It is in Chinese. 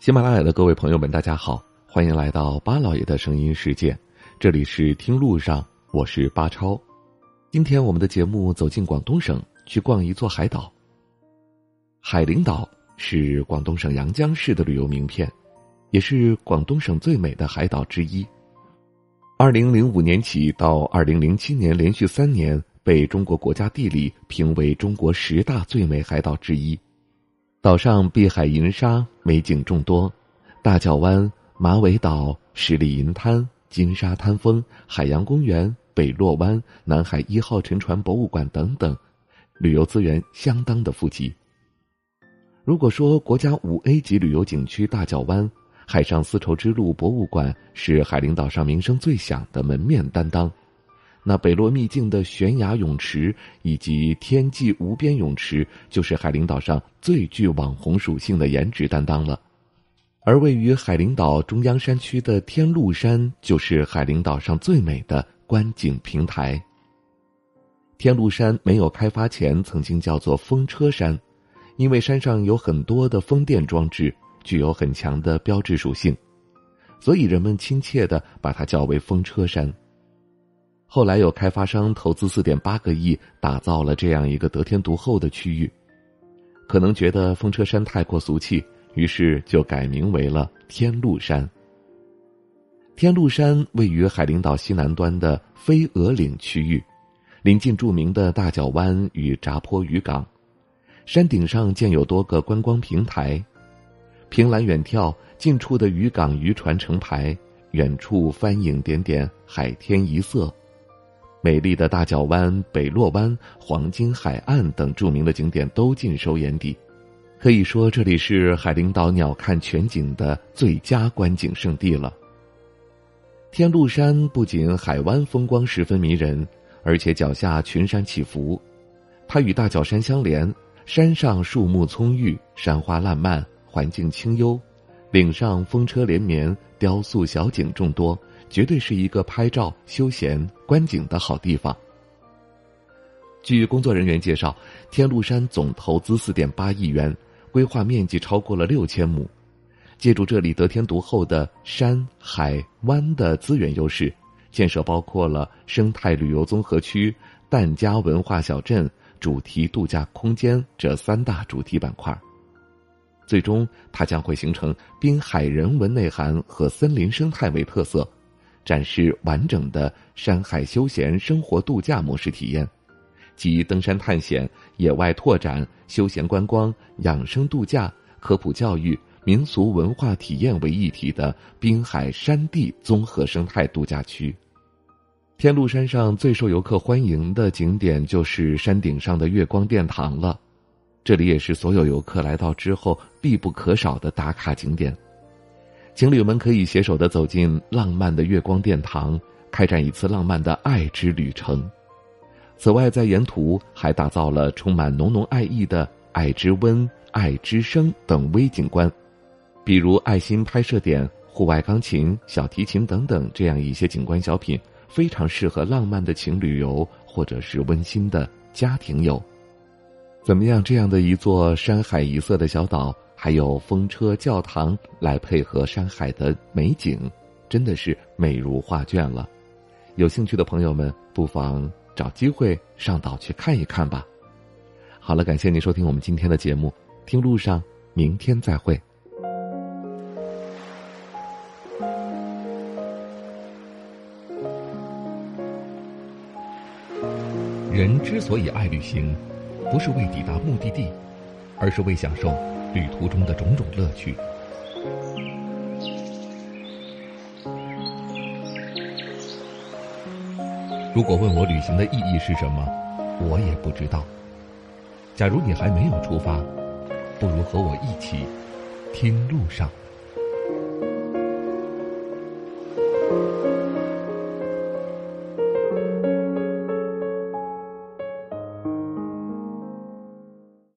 喜马拉雅的各位朋友们，大家好，欢迎来到巴老爷的声音世界，这里是听路上，我是巴超。今天我们的节目走进广东省，去逛一座海岛。海陵岛是广东省阳江市的旅游名片，也是广东省最美的海岛之一。二零零五年起到二零零七年，连续三年被中国国家地理评为中国十大最美海岛之一。岛上碧海银沙，美景众多，大角湾、马尾岛、十里银滩、金沙滩峰、海洋公园、北洛湾、南海一号沉船博物馆等等，旅游资源相当的富集。如果说国家五 A 级旅游景区大角湾海上丝绸之路博物馆是海陵岛上名声最响的门面担当。那北落秘境的悬崖泳池以及天际无边泳池，就是海陵岛上最具网红属性的颜值担当了。而位于海陵岛中央山区的天禄山，就是海陵岛上最美的观景平台。天禄山没有开发前，曾经叫做风车山，因为山上有很多的风电装置，具有很强的标志属性，所以人们亲切的把它叫为风车山。后来有开发商投资四点八个亿，打造了这样一个得天独厚的区域。可能觉得风车山太过俗气，于是就改名为了天禄山。天禄山位于海陵岛西南端的飞鹅岭区域，临近著名的大角湾与闸坡渔港。山顶上建有多个观光平台，凭栏远眺，近处的渔港渔船成排，远处帆影点点，海天一色。美丽的大角湾、北洛湾、黄金海岸等著名的景点都尽收眼底，可以说这里是海陵岛鸟瞰全景的最佳观景胜地了。天禄山不仅海湾风光十分迷人，而且脚下群山起伏，它与大角山相连，山上树木葱郁，山花烂漫，环境清幽，岭上风车连绵，雕塑小景众多。绝对是一个拍照、休闲、观景的好地方。据工作人员介绍，天禄山总投资四点八亿元，规划面积超过了六千亩。借助这里得天独厚的山海湾的资源优势，建设包括了生态旅游综合区、疍家文化小镇、主题度假空间这三大主题板块。最终，它将会形成滨海人文内涵和森林生态为特色。展示完整的山海休闲生活度假模式体验，集登山探险、野外拓展、休闲观光、养生度假、科普教育、民俗文化体验为一体的滨海山地综合生态度假区。天禄山上最受游客欢迎的景点就是山顶上的月光殿堂了，这里也是所有游客来到之后必不可少的打卡景点。情侣们可以携手的走进浪漫的月光殿堂，开展一次浪漫的爱之旅程。此外，在沿途还打造了充满浓浓爱意的“爱之温”“爱之声”等微景观，比如爱心拍摄点、户外钢琴、小提琴等等这样一些景观小品，非常适合浪漫的情侣游或者是温馨的家庭游。怎么样？这样的一座山海一色的小岛。还有风车、教堂来配合山海的美景，真的是美如画卷了。有兴趣的朋友们，不妨找机会上岛去看一看吧。好了，感谢您收听我们今天的节目，听路上，明天再会。人之所以爱旅行，不是为抵达目的地，而是为享受。旅途中的种种乐趣。如果问我旅行的意义是什么，我也不知道。假如你还没有出发，不如和我一起听路上。